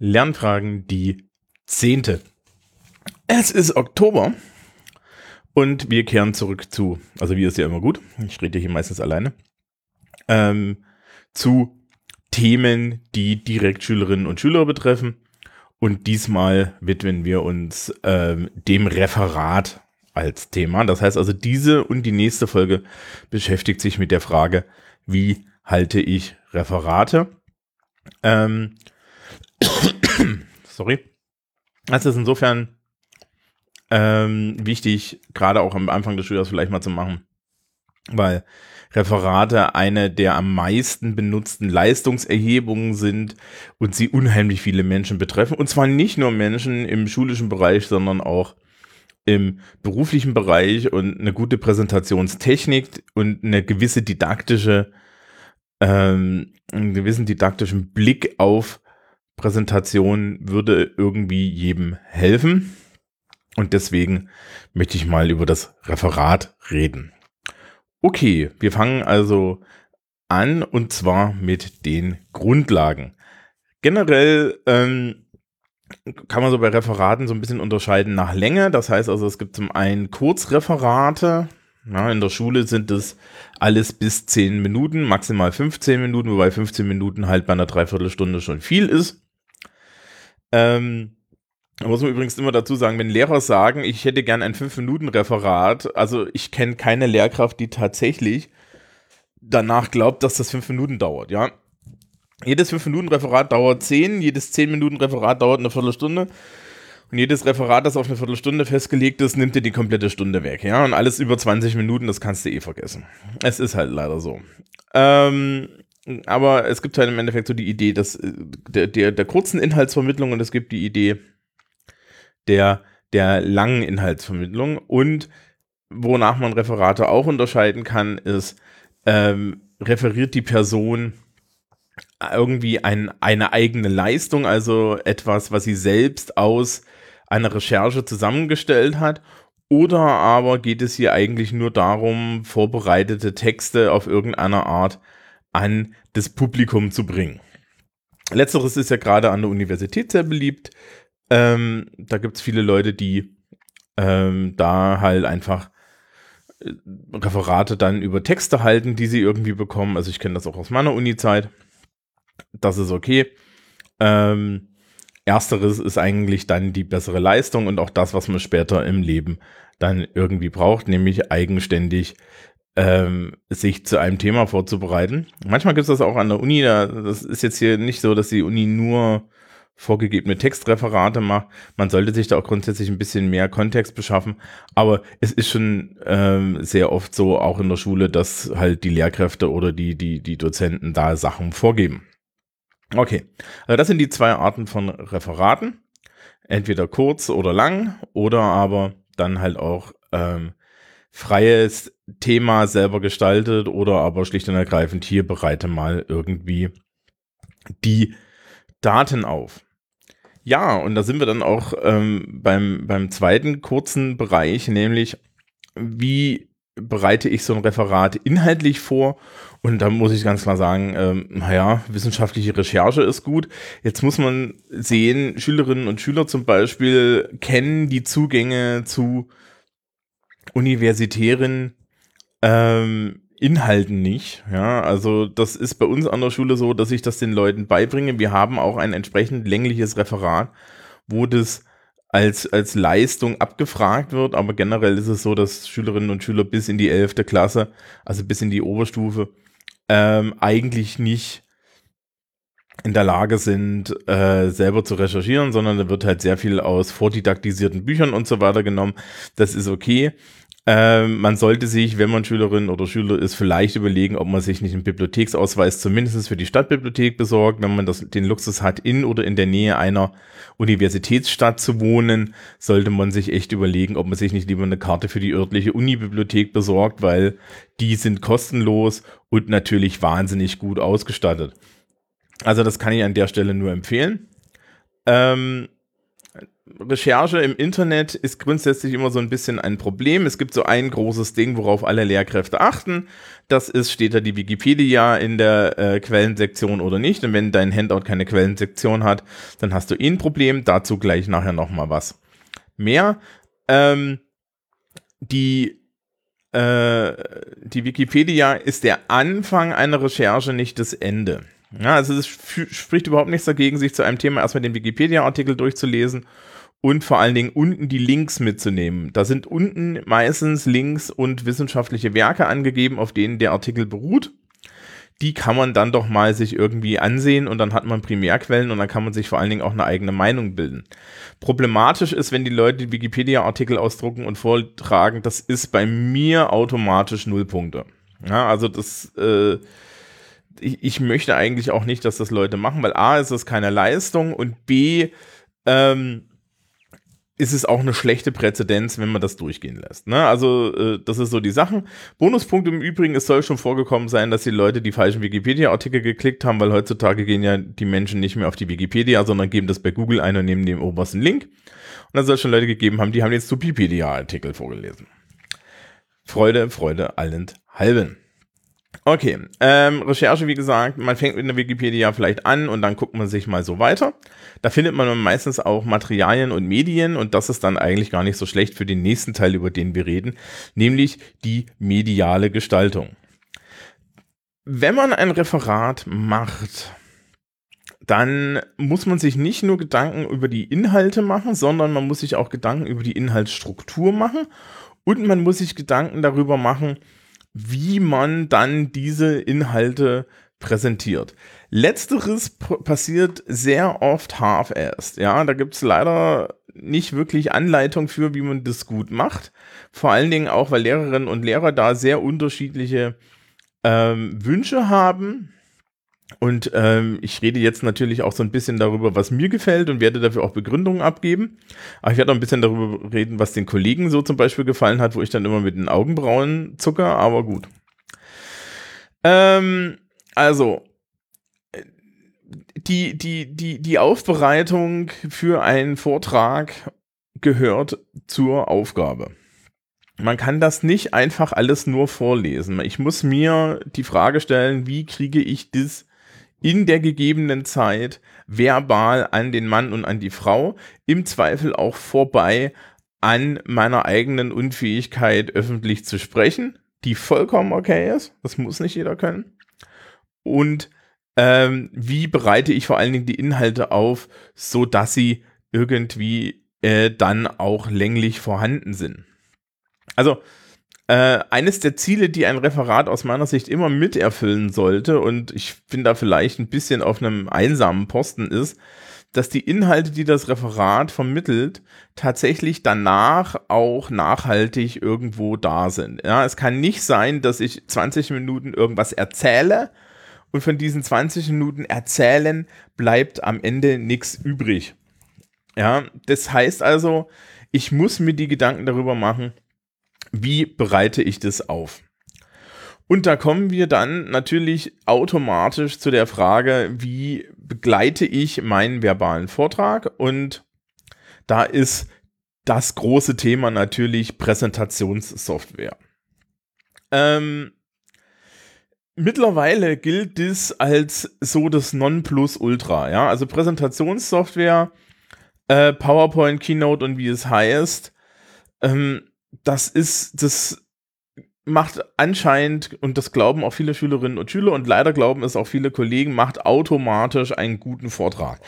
Lernfragen die zehnte. Es ist Oktober und wir kehren zurück zu, also wie ist ja immer gut, ich rede hier meistens alleine, ähm, zu Themen, die direkt Schülerinnen und Schüler betreffen. Und diesmal widmen wir uns ähm, dem Referat als Thema. Das heißt also, diese und die nächste Folge beschäftigt sich mit der Frage, wie halte ich Referate? Ähm, sorry. Das ist insofern ähm, wichtig, gerade auch am Anfang des Schuljahres vielleicht mal zu machen, weil Referate eine der am meisten benutzten Leistungserhebungen sind und sie unheimlich viele Menschen betreffen. Und zwar nicht nur Menschen im schulischen Bereich, sondern auch im beruflichen Bereich und eine gute Präsentationstechnik und eine gewisse didaktische, ähm, einen gewissen didaktischen Blick auf Präsentation würde irgendwie jedem helfen. Und deswegen möchte ich mal über das Referat reden. Okay, wir fangen also an und zwar mit den Grundlagen. Generell ähm, kann man so bei Referaten so ein bisschen unterscheiden nach Länge. Das heißt also, es gibt zum einen Kurzreferate. Ja, in der Schule sind das alles bis 10 Minuten, maximal 15 Minuten, wobei 15 Minuten halt bei einer Dreiviertelstunde schon viel ist. Ähm, da muss man übrigens immer dazu sagen, wenn Lehrer sagen, ich hätte gern ein 5-Minuten-Referat, also ich kenne keine Lehrkraft, die tatsächlich danach glaubt, dass das 5 Minuten dauert, ja. Jedes 5-Minuten-Referat dauert 10, jedes 10-Minuten-Referat dauert eine Viertelstunde. Und jedes Referat, das auf eine Viertelstunde festgelegt ist, nimmt dir die komplette Stunde weg, ja. Und alles über 20 Minuten, das kannst du eh vergessen. Es ist halt leider so. Ähm, aber es gibt halt im Endeffekt so die Idee, dass äh, der, der, der kurzen Inhaltsvermittlung und es gibt die Idee, der, der langen Inhaltsvermittlung. Und wonach man Referate auch unterscheiden kann, ist, ähm, referiert die Person irgendwie ein, eine eigene Leistung, also etwas, was sie selbst aus einer Recherche zusammengestellt hat, oder aber geht es hier eigentlich nur darum, vorbereitete Texte auf irgendeine Art an das Publikum zu bringen. Letzteres ist ja gerade an der Universität sehr beliebt. Ähm, da gibt es viele Leute, die ähm, da halt einfach äh, Referate dann über Texte halten, die sie irgendwie bekommen. Also ich kenne das auch aus meiner Uni-Zeit. Das ist okay. Ähm, ersteres ist eigentlich dann die bessere Leistung und auch das, was man später im Leben dann irgendwie braucht, nämlich eigenständig ähm, sich zu einem Thema vorzubereiten. Manchmal gibt es das auch an der Uni. das ist jetzt hier nicht so, dass die Uni nur vorgegebene Textreferate macht. Man sollte sich da auch grundsätzlich ein bisschen mehr Kontext beschaffen. Aber es ist schon ähm, sehr oft so, auch in der Schule, dass halt die Lehrkräfte oder die, die, die Dozenten da Sachen vorgeben. Okay, also das sind die zwei Arten von Referaten. Entweder kurz oder lang oder aber dann halt auch ähm, freies Thema selber gestaltet oder aber schlicht und ergreifend hier bereite mal irgendwie die Daten auf. Ja, und da sind wir dann auch ähm, beim, beim zweiten kurzen Bereich, nämlich wie bereite ich so ein Referat inhaltlich vor? Und da muss ich ganz klar sagen, ähm, naja, wissenschaftliche Recherche ist gut. Jetzt muss man sehen, Schülerinnen und Schüler zum Beispiel kennen die Zugänge zu universitären ähm, Inhalten nicht. Ja, also das ist bei uns an der Schule so, dass ich das den Leuten beibringe. Wir haben auch ein entsprechend längliches Referat, wo das als, als Leistung abgefragt wird, aber generell ist es so, dass Schülerinnen und Schüler bis in die 11. Klasse, also bis in die Oberstufe, ähm, eigentlich nicht in der Lage sind, äh, selber zu recherchieren, sondern da wird halt sehr viel aus vordidaktisierten Büchern und so weiter genommen. Das ist okay. Ähm, man sollte sich, wenn man Schülerin oder Schüler ist, vielleicht überlegen, ob man sich nicht einen Bibliotheksausweis zumindest für die Stadtbibliothek besorgt. Wenn man das, den Luxus hat, in oder in der Nähe einer Universitätsstadt zu wohnen, sollte man sich echt überlegen, ob man sich nicht lieber eine Karte für die örtliche Unibibliothek besorgt, weil die sind kostenlos und natürlich wahnsinnig gut ausgestattet. Also das kann ich an der Stelle nur empfehlen. Ähm, Recherche im Internet ist grundsätzlich immer so ein bisschen ein Problem. Es gibt so ein großes Ding, worauf alle Lehrkräfte achten. Das ist, steht da die Wikipedia in der äh, Quellensektion oder nicht. Und wenn dein Handout keine Quellensektion hat, dann hast du eh ein Problem. Dazu gleich nachher nochmal was mehr. Ähm, die, äh, die Wikipedia ist der Anfang einer Recherche, nicht das Ende. Ja, also es spricht überhaupt nichts dagegen, sich zu einem Thema erstmal den Wikipedia-Artikel durchzulesen und vor allen Dingen unten die Links mitzunehmen. Da sind unten meistens Links und wissenschaftliche Werke angegeben, auf denen der Artikel beruht. Die kann man dann doch mal sich irgendwie ansehen und dann hat man Primärquellen und dann kann man sich vor allen Dingen auch eine eigene Meinung bilden. Problematisch ist, wenn die Leute Wikipedia-Artikel ausdrucken und vortragen, das ist bei mir automatisch Nullpunkte. Ja, also das, äh, ich, ich möchte eigentlich auch nicht, dass das Leute machen, weil A ist es keine Leistung und B, ähm, ist es auch eine schlechte Präzedenz, wenn man das durchgehen lässt. Ne? Also äh, das ist so die Sachen. Bonuspunkt im Übrigen, es soll schon vorgekommen sein, dass die Leute die falschen Wikipedia-Artikel geklickt haben, weil heutzutage gehen ja die Menschen nicht mehr auf die Wikipedia, sondern geben das bei Google ein und nehmen den obersten Link. Und dann soll es schon Leute gegeben haben, die haben jetzt Wikipedia-Artikel vorgelesen. Freude, Freude, allend halben. Okay, ähm, Recherche, wie gesagt, man fängt mit der Wikipedia vielleicht an und dann guckt man sich mal so weiter. Da findet man meistens auch Materialien und Medien und das ist dann eigentlich gar nicht so schlecht für den nächsten Teil, über den wir reden, nämlich die mediale Gestaltung. Wenn man ein Referat macht, dann muss man sich nicht nur Gedanken über die Inhalte machen, sondern man muss sich auch Gedanken über die Inhaltsstruktur machen und man muss sich Gedanken darüber machen, wie man dann diese Inhalte präsentiert. Letzteres passiert sehr oft half-assed. Ja, da gibt es leider nicht wirklich Anleitung für, wie man das gut macht. Vor allen Dingen auch, weil Lehrerinnen und Lehrer da sehr unterschiedliche ähm, Wünsche haben. Und ähm, ich rede jetzt natürlich auch so ein bisschen darüber, was mir gefällt und werde dafür auch Begründungen abgeben. Aber ich werde auch ein bisschen darüber reden, was den Kollegen so zum Beispiel gefallen hat, wo ich dann immer mit den Augenbrauen zucker, aber gut. Ähm, also, die, die, die, die Aufbereitung für einen Vortrag gehört zur Aufgabe. Man kann das nicht einfach alles nur vorlesen. Ich muss mir die Frage stellen, wie kriege ich das in der gegebenen Zeit verbal an den Mann und an die Frau, im Zweifel auch vorbei an meiner eigenen Unfähigkeit öffentlich zu sprechen, die vollkommen okay ist, das muss nicht jeder können. Und ähm, wie bereite ich vor allen Dingen die Inhalte auf, so dass sie irgendwie äh, dann auch länglich vorhanden sind. Also äh, eines der Ziele, die ein Referat aus meiner Sicht immer miterfüllen sollte, und ich bin da vielleicht ein bisschen auf einem einsamen Posten ist, dass die Inhalte, die das Referat vermittelt, tatsächlich danach auch nachhaltig irgendwo da sind. Ja, es kann nicht sein, dass ich 20 Minuten irgendwas erzähle und von diesen 20 Minuten erzählen bleibt am Ende nichts übrig. Ja, das heißt also, ich muss mir die Gedanken darüber machen, wie bereite ich das auf? Und da kommen wir dann natürlich automatisch zu der Frage, wie begleite ich meinen verbalen Vortrag? Und da ist das große Thema natürlich Präsentationssoftware. Ähm, mittlerweile gilt das als so das Nonplusultra. Ja? Also Präsentationssoftware, äh, PowerPoint, Keynote und wie es heißt. Ähm, das ist, das macht anscheinend, und das glauben auch viele Schülerinnen und Schüler, und leider glauben es auch viele Kollegen, macht automatisch einen guten Vortrag.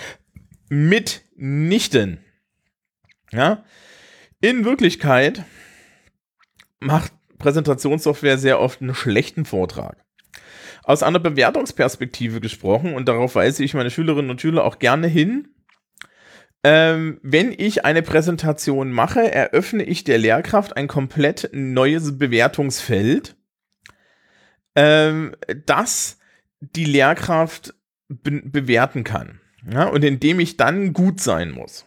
Mitnichten. Ja. In Wirklichkeit macht Präsentationssoftware sehr oft einen schlechten Vortrag. Aus einer Bewertungsperspektive gesprochen, und darauf weise ich meine Schülerinnen und Schüler auch gerne hin, ähm, wenn ich eine Präsentation mache, eröffne ich der Lehrkraft ein komplett neues Bewertungsfeld, ähm, das die Lehrkraft be bewerten kann. Ja, und indem ich dann gut sein muss.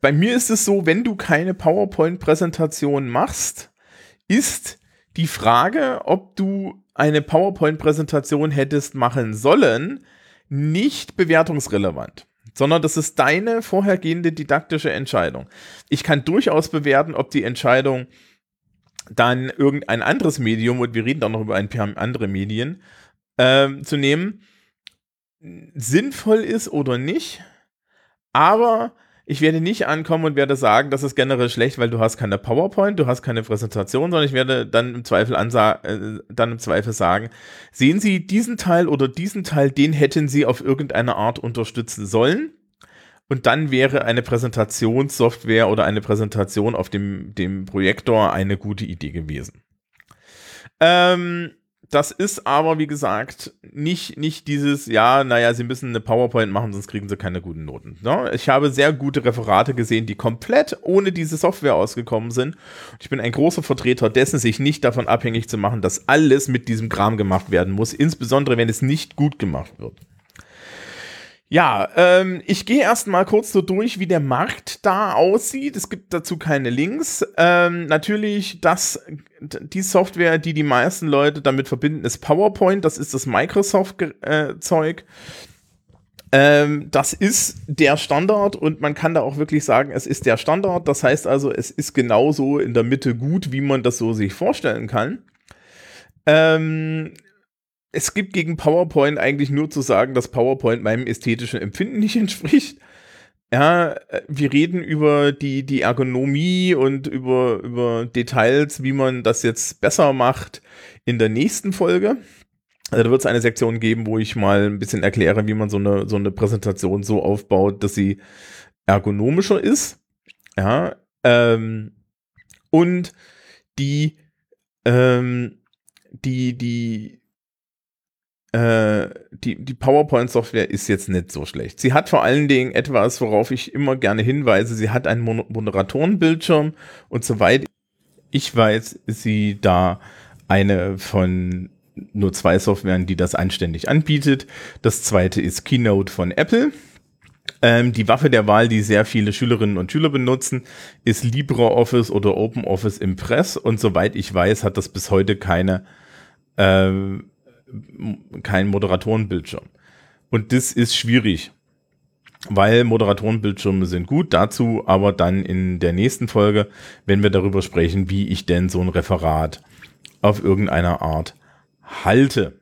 Bei mir ist es so, wenn du keine PowerPoint-Präsentation machst, ist die Frage, ob du eine PowerPoint-Präsentation hättest machen sollen, nicht bewertungsrelevant. Sondern das ist deine vorhergehende didaktische Entscheidung. Ich kann durchaus bewerten, ob die Entscheidung dann irgendein anderes Medium, und wir reden dann noch über ein paar andere Medien, ähm, zu nehmen, sinnvoll ist oder nicht. Aber ich werde nicht ankommen und werde sagen, das ist generell schlecht, weil du hast keine PowerPoint, du hast keine Präsentation, sondern ich werde dann im Zweifel äh, dann im Zweifel sagen, sehen Sie diesen Teil oder diesen Teil, den hätten Sie auf irgendeine Art unterstützen sollen. Und dann wäre eine Präsentationssoftware oder eine Präsentation auf dem, dem Projektor eine gute Idee gewesen. Ähm, das ist aber, wie gesagt, nicht, nicht dieses, ja, naja, sie müssen eine PowerPoint machen, sonst kriegen sie keine guten Noten. Ne? Ich habe sehr gute Referate gesehen, die komplett ohne diese Software ausgekommen sind. Ich bin ein großer Vertreter dessen, sich nicht davon abhängig zu machen, dass alles mit diesem Kram gemacht werden muss, insbesondere wenn es nicht gut gemacht wird. Ja, ähm, ich gehe erstmal kurz so durch, wie der Markt da aussieht. Es gibt dazu keine Links. Ähm, natürlich, das, die Software, die die meisten Leute damit verbinden, ist PowerPoint. Das ist das Microsoft-Zeug. Ähm, das ist der Standard und man kann da auch wirklich sagen, es ist der Standard. Das heißt also, es ist genauso in der Mitte gut, wie man das so sich vorstellen kann. Ähm, es gibt gegen PowerPoint eigentlich nur zu sagen, dass PowerPoint meinem ästhetischen Empfinden nicht entspricht. Ja, wir reden über die, die Ergonomie und über, über Details, wie man das jetzt besser macht in der nächsten Folge. Also da wird es eine Sektion geben, wo ich mal ein bisschen erkläre, wie man so eine, so eine Präsentation so aufbaut, dass sie ergonomischer ist. Ja, ähm, und die, ähm, die, die, äh, die, die PowerPoint-Software ist jetzt nicht so schlecht. Sie hat vor allen Dingen etwas, worauf ich immer gerne hinweise. Sie hat einen Mon Moderatorenbildschirm und soweit ich weiß, ist sie da eine von nur zwei Softwaren, die das anständig anbietet. Das zweite ist Keynote von Apple. Ähm, die Waffe der Wahl, die sehr viele Schülerinnen und Schüler benutzen, ist LibreOffice oder OpenOffice Impress. Und soweit ich weiß, hat das bis heute keine ähm, kein Moderatorenbildschirm. Und das ist schwierig, weil Moderatorenbildschirme sind gut. Dazu aber dann in der nächsten Folge, wenn wir darüber sprechen, wie ich denn so ein Referat auf irgendeiner Art halte.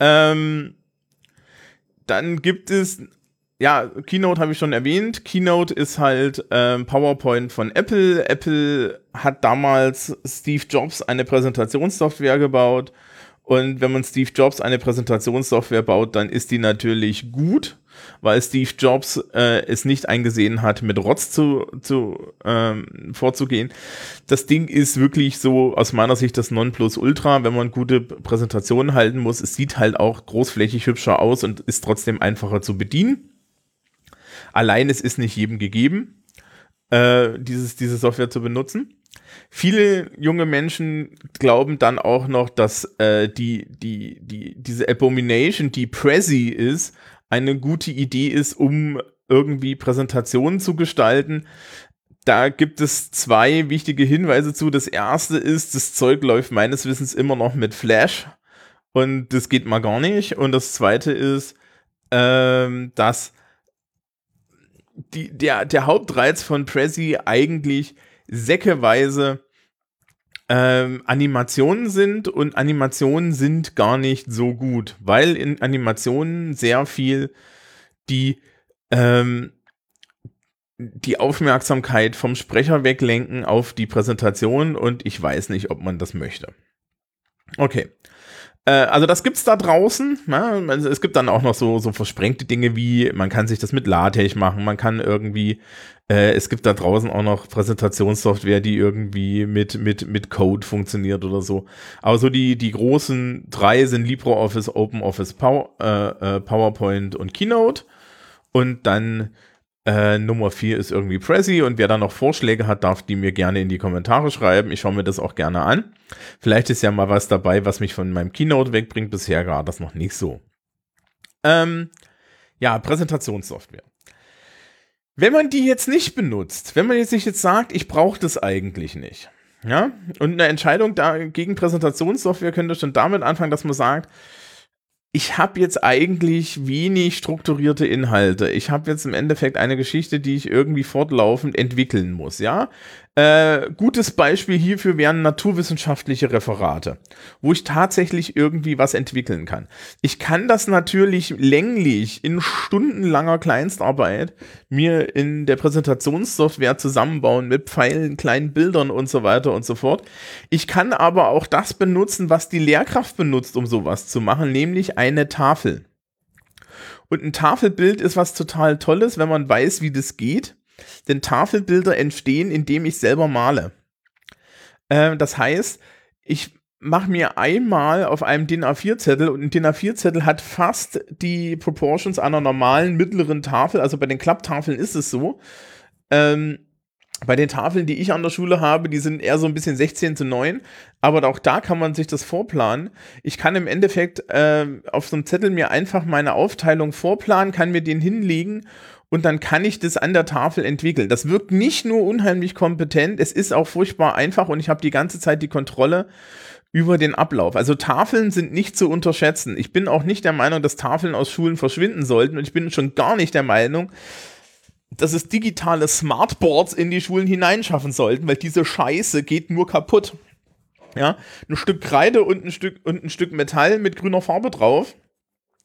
Ähm, dann gibt es, ja, Keynote habe ich schon erwähnt. Keynote ist halt ähm, PowerPoint von Apple. Apple hat damals Steve Jobs eine Präsentationssoftware gebaut und wenn man Steve Jobs eine Präsentationssoftware baut, dann ist die natürlich gut, weil Steve Jobs äh, es nicht eingesehen hat, mit Rotz zu, zu ähm, vorzugehen. Das Ding ist wirklich so aus meiner Sicht das Nonplusultra, wenn man gute Präsentationen halten muss. Es sieht halt auch großflächig hübscher aus und ist trotzdem einfacher zu bedienen. Allein es ist nicht jedem gegeben, äh, dieses, diese Software zu benutzen. Viele junge Menschen glauben dann auch noch, dass äh, die, die, die, diese Abomination, die Prezi ist, eine gute Idee ist, um irgendwie Präsentationen zu gestalten. Da gibt es zwei wichtige Hinweise zu. Das erste ist, das Zeug läuft meines Wissens immer noch mit Flash und das geht mal gar nicht. Und das zweite ist, ähm, dass die, der, der Hauptreiz von Prezi eigentlich säckeweise ähm, Animationen sind und Animationen sind gar nicht so gut, weil in Animationen sehr viel die ähm, die Aufmerksamkeit vom Sprecher weglenken auf die Präsentation und ich weiß nicht, ob man das möchte. Okay. Äh, also das gibt's da draußen. Ne? es gibt dann auch noch so, so versprengte Dinge wie, man kann sich das mit LaTeX machen, man kann irgendwie äh, es gibt da draußen auch noch Präsentationssoftware, die irgendwie mit, mit, mit Code funktioniert oder so. Aber so die, die großen drei sind LibreOffice, OpenOffice, Power, äh, äh, PowerPoint und Keynote. Und dann äh, Nummer vier ist irgendwie Prezi. Und wer da noch Vorschläge hat, darf die mir gerne in die Kommentare schreiben. Ich schaue mir das auch gerne an. Vielleicht ist ja mal was dabei, was mich von meinem Keynote wegbringt. Bisher war das noch nicht so. Ähm, ja, Präsentationssoftware. Wenn man die jetzt nicht benutzt, wenn man jetzt sich jetzt sagt, ich brauche das eigentlich nicht, ja, und eine Entscheidung da gegen Präsentationssoftware könnte schon damit anfangen, dass man sagt, ich habe jetzt eigentlich wenig strukturierte Inhalte. Ich habe jetzt im Endeffekt eine Geschichte, die ich irgendwie fortlaufend entwickeln muss, ja. Äh, gutes Beispiel hierfür wären naturwissenschaftliche Referate, wo ich tatsächlich irgendwie was entwickeln kann. Ich kann das natürlich länglich in stundenlanger Kleinstarbeit mir in der Präsentationssoftware zusammenbauen mit Pfeilen, kleinen Bildern und so weiter und so fort. Ich kann aber auch das benutzen, was die Lehrkraft benutzt, um sowas zu machen, nämlich eine Tafel. Und ein Tafelbild ist was total Tolles, wenn man weiß, wie das geht denn Tafelbilder entstehen, indem ich selber male. Äh, das heißt, ich mache mir einmal auf einem DIN A4-Zettel und ein DIN A4-Zettel hat fast die Proportions einer normalen mittleren Tafel. Also bei den Klapptafeln ist es so. Ähm, bei den Tafeln, die ich an der Schule habe, die sind eher so ein bisschen 16 zu 9, aber auch da kann man sich das vorplanen. Ich kann im Endeffekt äh, auf so einem Zettel mir einfach meine Aufteilung vorplanen, kann mir den hinlegen und dann kann ich das an der Tafel entwickeln. Das wirkt nicht nur unheimlich kompetent, es ist auch furchtbar einfach und ich habe die ganze Zeit die Kontrolle über den Ablauf. Also Tafeln sind nicht zu unterschätzen. Ich bin auch nicht der Meinung, dass Tafeln aus Schulen verschwinden sollten und ich bin schon gar nicht der Meinung, dass es digitale Smartboards in die Schulen hineinschaffen sollten, weil diese Scheiße geht nur kaputt. Ja, ein Stück Kreide und ein Stück und ein Stück Metall mit grüner Farbe drauf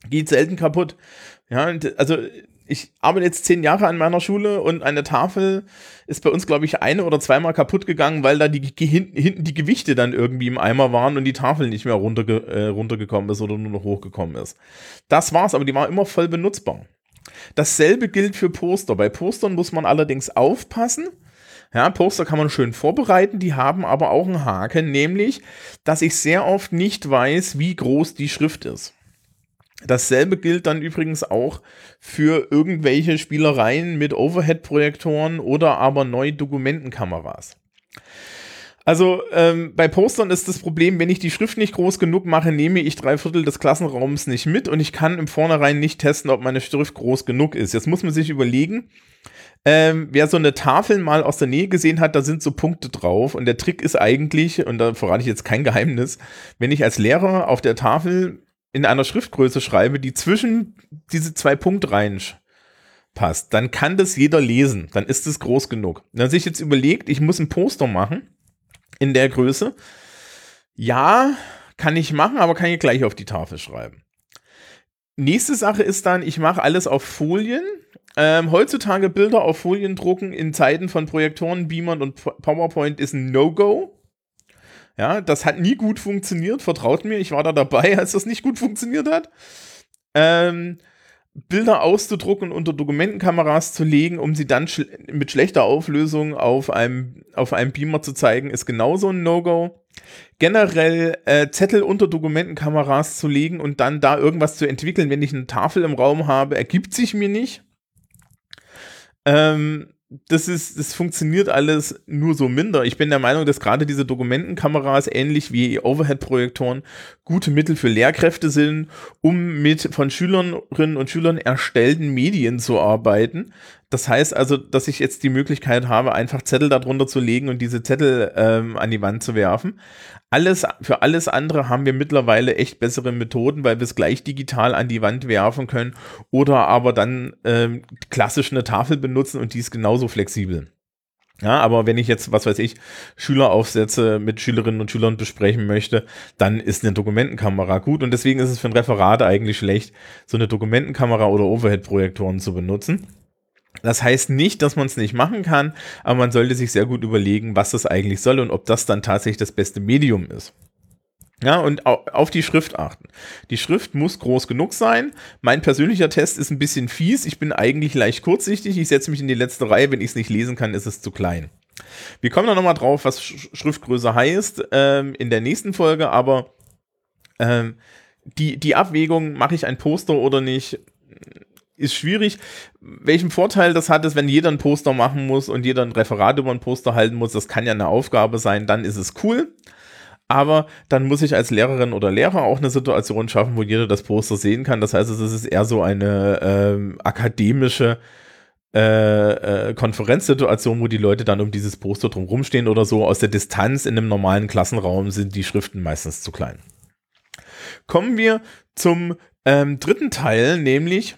geht selten kaputt. Ja, also ich arbeite jetzt zehn Jahre an meiner Schule und eine Tafel ist bei uns, glaube ich, eine oder zweimal kaputt gegangen, weil da die, hinten, hinten die Gewichte dann irgendwie im Eimer waren und die Tafel nicht mehr runterge, äh, runtergekommen ist oder nur noch hochgekommen ist. Das war's, aber die war immer voll benutzbar. Dasselbe gilt für Poster. Bei Postern muss man allerdings aufpassen. Ja, Poster kann man schön vorbereiten, die haben aber auch einen Haken, nämlich, dass ich sehr oft nicht weiß, wie groß die Schrift ist. Dasselbe gilt dann übrigens auch für irgendwelche Spielereien mit Overhead-Projektoren oder aber neue Dokumentenkameras. Also ähm, bei Postern ist das Problem, wenn ich die Schrift nicht groß genug mache, nehme ich drei Viertel des Klassenraums nicht mit und ich kann im Vornherein nicht testen, ob meine Schrift groß genug ist. Jetzt muss man sich überlegen, ähm, wer so eine Tafel mal aus der Nähe gesehen hat, da sind so Punkte drauf und der Trick ist eigentlich, und da verrate ich jetzt kein Geheimnis, wenn ich als Lehrer auf der Tafel in einer Schriftgröße schreibe, die zwischen diese zwei Punktreihen passt, dann kann das jeder lesen. Dann ist es groß genug. Wenn sich jetzt überlegt, ich muss ein Poster machen in der Größe. Ja, kann ich machen, aber kann ich gleich auf die Tafel schreiben. Nächste Sache ist dann, ich mache alles auf Folien. Ähm, heutzutage Bilder auf Folien drucken in Zeiten von Projektoren, Beamern und PowerPoint ist ein No-Go. Ja, das hat nie gut funktioniert, vertraut mir, ich war da dabei, als das nicht gut funktioniert hat. Ähm, Bilder auszudrucken und unter Dokumentenkameras zu legen, um sie dann schl mit schlechter Auflösung auf einem, auf einem Beamer zu zeigen, ist genauso ein No-Go. Generell äh, Zettel unter Dokumentenkameras zu legen und dann da irgendwas zu entwickeln, wenn ich eine Tafel im Raum habe, ergibt sich mir nicht. Ähm, das ist, das funktioniert alles nur so minder. Ich bin der Meinung, dass gerade diese Dokumentenkameras ähnlich wie Overhead-Projektoren gute Mittel für Lehrkräfte sind, um mit von Schülerinnen und Schülern erstellten Medien zu arbeiten. Das heißt also, dass ich jetzt die Möglichkeit habe, einfach Zettel darunter zu legen und diese Zettel ähm, an die Wand zu werfen. Alles, für alles andere haben wir mittlerweile echt bessere Methoden, weil wir es gleich digital an die Wand werfen können oder aber dann ähm, klassisch eine Tafel benutzen und die ist genauso flexibel. Ja, aber wenn ich jetzt, was weiß ich, Schüleraufsätze mit Schülerinnen und Schülern besprechen möchte, dann ist eine Dokumentenkamera gut und deswegen ist es für ein Referat eigentlich schlecht, so eine Dokumentenkamera oder Overhead-Projektoren zu benutzen. Das heißt nicht, dass man es nicht machen kann, aber man sollte sich sehr gut überlegen, was das eigentlich soll und ob das dann tatsächlich das beste Medium ist. Ja, und auf die Schrift achten. Die Schrift muss groß genug sein. Mein persönlicher Test ist ein bisschen fies. Ich bin eigentlich leicht kurzsichtig. Ich setze mich in die letzte Reihe. Wenn ich es nicht lesen kann, ist es zu klein. Wir kommen dann nochmal drauf, was Schriftgröße heißt ähm, in der nächsten Folge, aber ähm, die, die Abwägung, mache ich ein Poster oder nicht, ist schwierig. Welchen Vorteil das hat, ist, wenn jeder ein Poster machen muss und jeder ein Referat über ein Poster halten muss, das kann ja eine Aufgabe sein, dann ist es cool. Aber dann muss ich als Lehrerin oder Lehrer auch eine Situation schaffen, wo jeder das Poster sehen kann. Das heißt, es ist eher so eine ähm, akademische äh, äh, Konferenzsituation, wo die Leute dann um dieses Poster drum rumstehen oder so. Aus der Distanz in einem normalen Klassenraum sind die Schriften meistens zu klein. Kommen wir zum ähm, dritten Teil, nämlich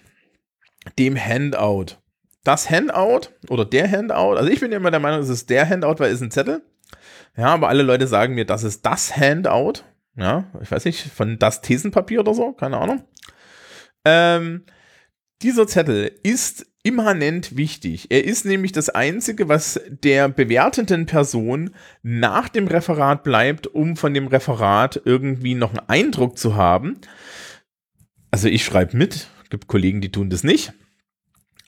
dem Handout. Das Handout oder der Handout, also ich bin immer der Meinung, es ist der Handout, weil es ist ein Zettel. Ja, aber alle Leute sagen mir, das ist das Handout. Ja, ich weiß nicht, von das Thesenpapier oder so, keine Ahnung. Ähm, dieser Zettel ist immanent wichtig. Er ist nämlich das Einzige, was der bewertenden Person nach dem Referat bleibt, um von dem Referat irgendwie noch einen Eindruck zu haben. Also ich schreibe mit, gibt Kollegen, die tun das nicht.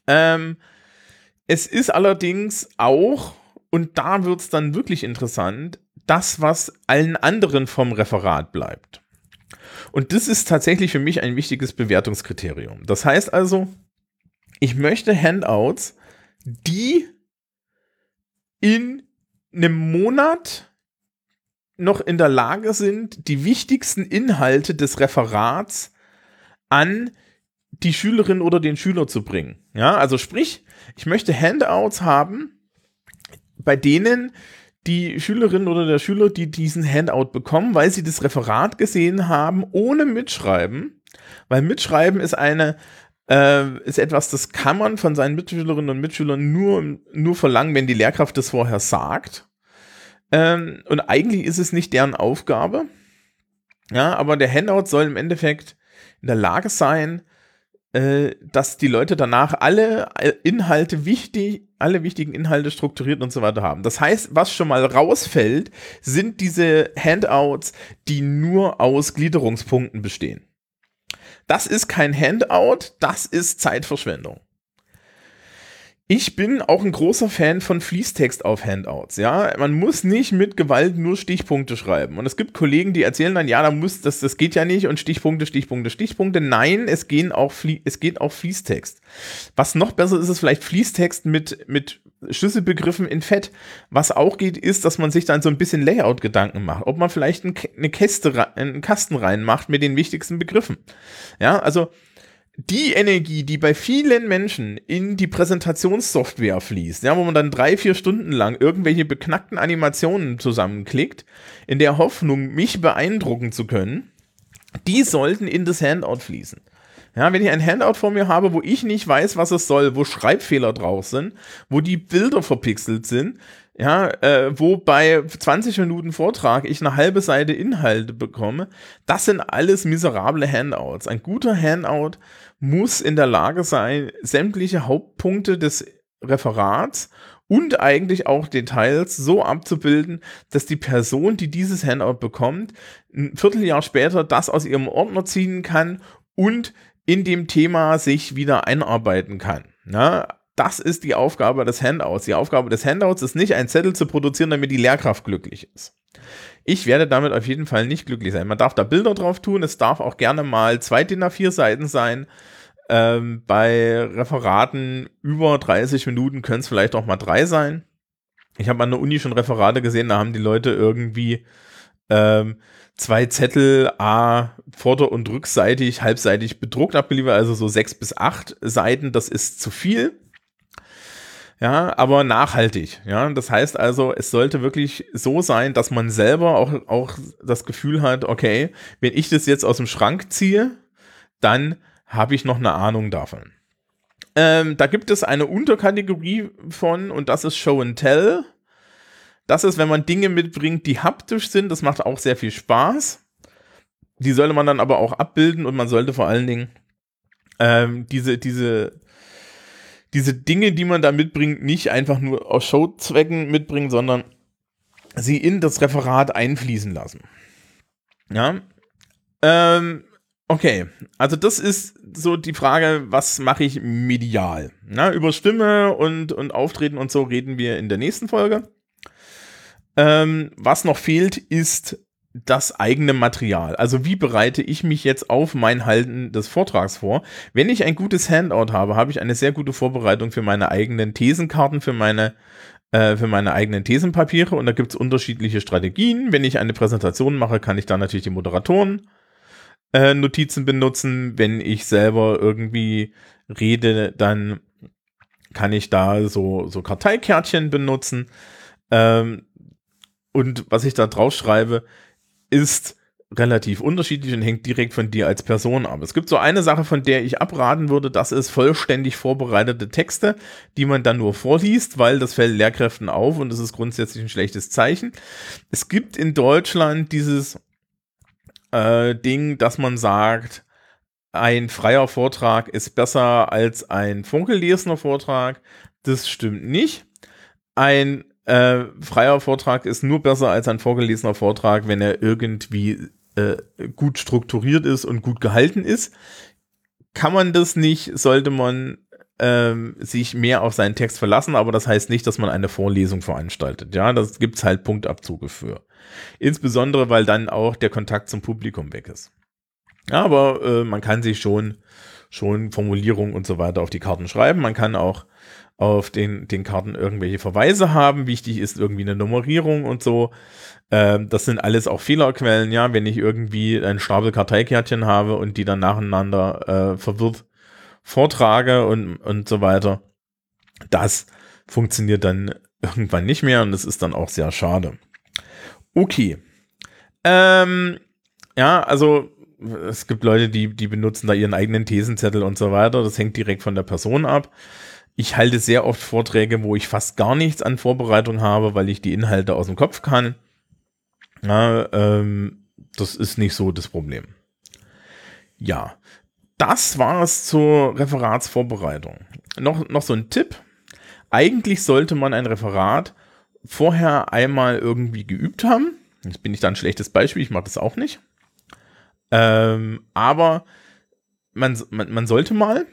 Ähm, es ist allerdings auch, und da wird es dann wirklich interessant, das, was allen anderen vom Referat bleibt. Und das ist tatsächlich für mich ein wichtiges Bewertungskriterium. Das heißt also, ich möchte Handouts, die in einem Monat noch in der Lage sind, die wichtigsten Inhalte des Referats an die Schülerin oder den Schüler zu bringen. Ja, also sprich, ich möchte Handouts haben, bei denen die Schülerin oder der Schüler, die diesen Handout bekommen, weil sie das Referat gesehen haben, ohne Mitschreiben, weil Mitschreiben ist eine äh, ist etwas, das kann man von seinen Mitschülerinnen und Mitschülern nur, nur verlangen, wenn die Lehrkraft das vorher sagt. Ähm, und eigentlich ist es nicht deren Aufgabe. Ja, aber der Handout soll im Endeffekt in der Lage sein, dass die Leute danach alle äh, Inhalte wichtig, alle wichtigen Inhalte strukturiert und so weiter haben. Das heißt, was schon mal rausfällt, sind diese Handouts, die nur aus Gliederungspunkten bestehen. Das ist kein Handout, das ist Zeitverschwendung. Ich bin auch ein großer Fan von Fließtext auf Handouts. Ja, man muss nicht mit Gewalt nur Stichpunkte schreiben. Und es gibt Kollegen, die erzählen dann, ja, da muss das, das geht ja nicht und Stichpunkte, Stichpunkte, Stichpunkte. Nein, es gehen auch es geht auch Fließtext. Was noch besser ist, ist vielleicht Fließtext mit mit Schlüsselbegriffen in Fett. Was auch geht, ist, dass man sich dann so ein bisschen Layout-Gedanken macht. Ob man vielleicht eine Käste, einen Kasten reinmacht mit den wichtigsten Begriffen. Ja, also die Energie, die bei vielen Menschen in die Präsentationssoftware fließt, ja, wo man dann drei, vier Stunden lang irgendwelche beknackten Animationen zusammenklickt, in der Hoffnung, mich beeindrucken zu können, die sollten in das Handout fließen. Ja, wenn ich ein Handout vor mir habe, wo ich nicht weiß, was es soll, wo Schreibfehler drauf sind, wo die Bilder verpixelt sind, ja, äh, wo bei 20 Minuten Vortrag ich eine halbe Seite Inhalte bekomme, das sind alles miserable Handouts. Ein guter Handout muss in der Lage sein, sämtliche Hauptpunkte des Referats und eigentlich auch Details so abzubilden, dass die Person, die dieses Handout bekommt, ein Vierteljahr später das aus ihrem Ordner ziehen kann und in dem Thema sich wieder einarbeiten kann. Na, das ist die Aufgabe des Handouts. Die Aufgabe des Handouts ist nicht, einen Zettel zu produzieren, damit die Lehrkraft glücklich ist. Ich werde damit auf jeden Fall nicht glücklich sein. Man darf da Bilder drauf tun. Es darf auch gerne mal zwei DIN A4 Seiten sein. Ähm, bei Referaten über 30 Minuten können es vielleicht auch mal drei sein. Ich habe an der Uni schon Referate gesehen, da haben die Leute irgendwie ähm, zwei Zettel A vorder- und rückseitig, halbseitig bedruckt abgeliefert, also so sechs bis acht Seiten. Das ist zu viel ja, aber nachhaltig, ja. Das heißt also, es sollte wirklich so sein, dass man selber auch, auch das Gefühl hat, okay, wenn ich das jetzt aus dem Schrank ziehe, dann habe ich noch eine Ahnung davon. Ähm, da gibt es eine Unterkategorie von, und das ist Show and Tell. Das ist, wenn man Dinge mitbringt, die haptisch sind, das macht auch sehr viel Spaß. Die sollte man dann aber auch abbilden und man sollte vor allen Dingen ähm, diese, diese diese Dinge, die man da mitbringt, nicht einfach nur aus Showzwecken mitbringen, sondern sie in das Referat einfließen lassen. Ja. Ähm, okay, also das ist so die Frage, was mache ich medial? Na, über Stimme und, und Auftreten und so reden wir in der nächsten Folge. Ähm, was noch fehlt, ist das eigene Material. Also wie bereite ich mich jetzt auf mein Halten des Vortrags vor? Wenn ich ein gutes Handout habe, habe ich eine sehr gute Vorbereitung für meine eigenen Thesenkarten, für meine äh, für meine eigenen Thesenpapiere und da gibt es unterschiedliche Strategien. Wenn ich eine Präsentation mache, kann ich da natürlich die Moderatoren äh, Notizen benutzen. Wenn ich selber irgendwie rede, dann kann ich da so, so Karteikärtchen benutzen. Ähm, und was ich da drauf schreibe, ist relativ unterschiedlich und hängt direkt von dir als Person ab. Es gibt so eine Sache, von der ich abraten würde, das ist vollständig vorbereitete Texte, die man dann nur vorliest, weil das fällt Lehrkräften auf und das ist grundsätzlich ein schlechtes Zeichen. Es gibt in Deutschland dieses äh, Ding, dass man sagt, ein freier Vortrag ist besser als ein vorgelesener Vortrag. Das stimmt nicht. Ein äh, freier Vortrag ist nur besser als ein vorgelesener Vortrag, wenn er irgendwie äh, gut strukturiert ist und gut gehalten ist. Kann man das nicht, sollte man ähm, sich mehr auf seinen Text verlassen, aber das heißt nicht, dass man eine Vorlesung veranstaltet. Ja, das gibt's halt Punktabzüge für. Insbesondere, weil dann auch der Kontakt zum Publikum weg ist. Aber äh, man kann sich schon, schon Formulierungen und so weiter auf die Karten schreiben. Man kann auch auf den, den Karten irgendwelche Verweise haben. Wichtig ist irgendwie eine Nummerierung und so. Ähm, das sind alles auch Fehlerquellen, ja. Wenn ich irgendwie ein Stapel Karteikärtchen habe und die dann nacheinander äh, verwirrt vortrage und, und so weiter, das funktioniert dann irgendwann nicht mehr und das ist dann auch sehr schade. Okay. Ähm, ja, also es gibt Leute, die, die benutzen da ihren eigenen Thesenzettel und so weiter. Das hängt direkt von der Person ab. Ich halte sehr oft Vorträge, wo ich fast gar nichts an Vorbereitung habe, weil ich die Inhalte aus dem Kopf kann. Ja, ähm, das ist nicht so das Problem. Ja, das war es zur Referatsvorbereitung. Noch, noch so ein Tipp. Eigentlich sollte man ein Referat vorher einmal irgendwie geübt haben. Jetzt bin ich da ein schlechtes Beispiel, ich mache das auch nicht. Ähm, aber man, man, man sollte mal,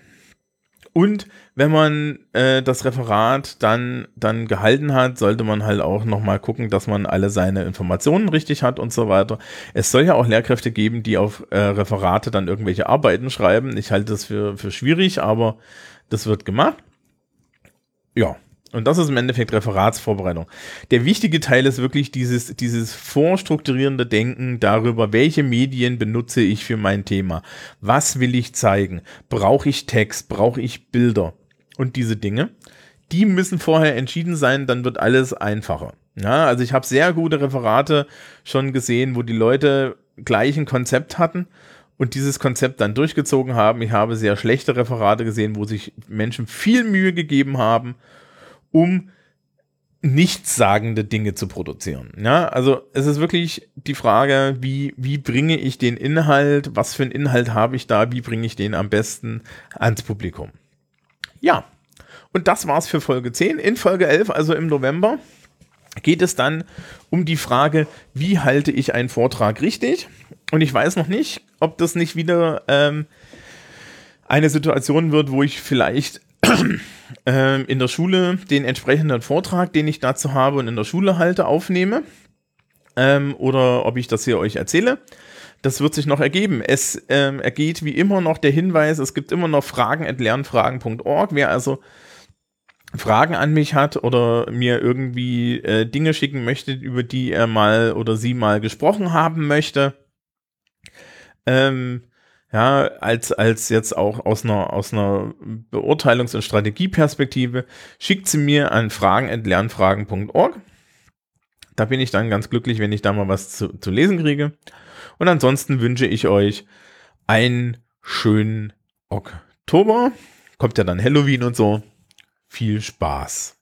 und wenn man äh, das Referat dann, dann gehalten hat, sollte man halt auch nochmal gucken, dass man alle seine Informationen richtig hat und so weiter. Es soll ja auch Lehrkräfte geben, die auf äh, Referate dann irgendwelche Arbeiten schreiben. Ich halte das für, für schwierig, aber das wird gemacht. Ja, und das ist im Endeffekt Referatsvorbereitung. Der wichtige Teil ist wirklich dieses, dieses vorstrukturierende Denken darüber, welche Medien benutze ich für mein Thema. Was will ich zeigen? Brauche ich Text? Brauche ich Bilder? Und diese Dinge. Die müssen vorher entschieden sein, dann wird alles einfacher. Ja, also ich habe sehr gute Referate schon gesehen, wo die Leute gleich ein Konzept hatten und dieses Konzept dann durchgezogen haben. Ich habe sehr schlechte Referate gesehen, wo sich Menschen viel Mühe gegeben haben um nichtssagende Dinge zu produzieren. Ja, also es ist wirklich die Frage, wie, wie bringe ich den Inhalt, was für einen Inhalt habe ich da, wie bringe ich den am besten ans Publikum. Ja, und das war's für Folge 10. In Folge 11, also im November, geht es dann um die Frage, wie halte ich einen Vortrag richtig? Und ich weiß noch nicht, ob das nicht wieder ähm, eine Situation wird, wo ich vielleicht in der Schule den entsprechenden Vortrag, den ich dazu habe und in der Schule halte, aufnehme. Ähm, oder ob ich das hier euch erzähle. Das wird sich noch ergeben. Es ähm, ergeht wie immer noch der Hinweis, es gibt immer noch Fragen at lernfragen.org. Wer also Fragen an mich hat oder mir irgendwie äh, Dinge schicken möchte, über die er mal oder sie mal gesprochen haben möchte, ähm, ja, als, als jetzt auch aus einer, aus einer Beurteilungs- und Strategieperspektive, schickt sie mir an fragen.lernfragen.org. Da bin ich dann ganz glücklich, wenn ich da mal was zu, zu lesen kriege. Und ansonsten wünsche ich euch einen schönen Oktober. Kommt ja dann Halloween und so. Viel Spaß.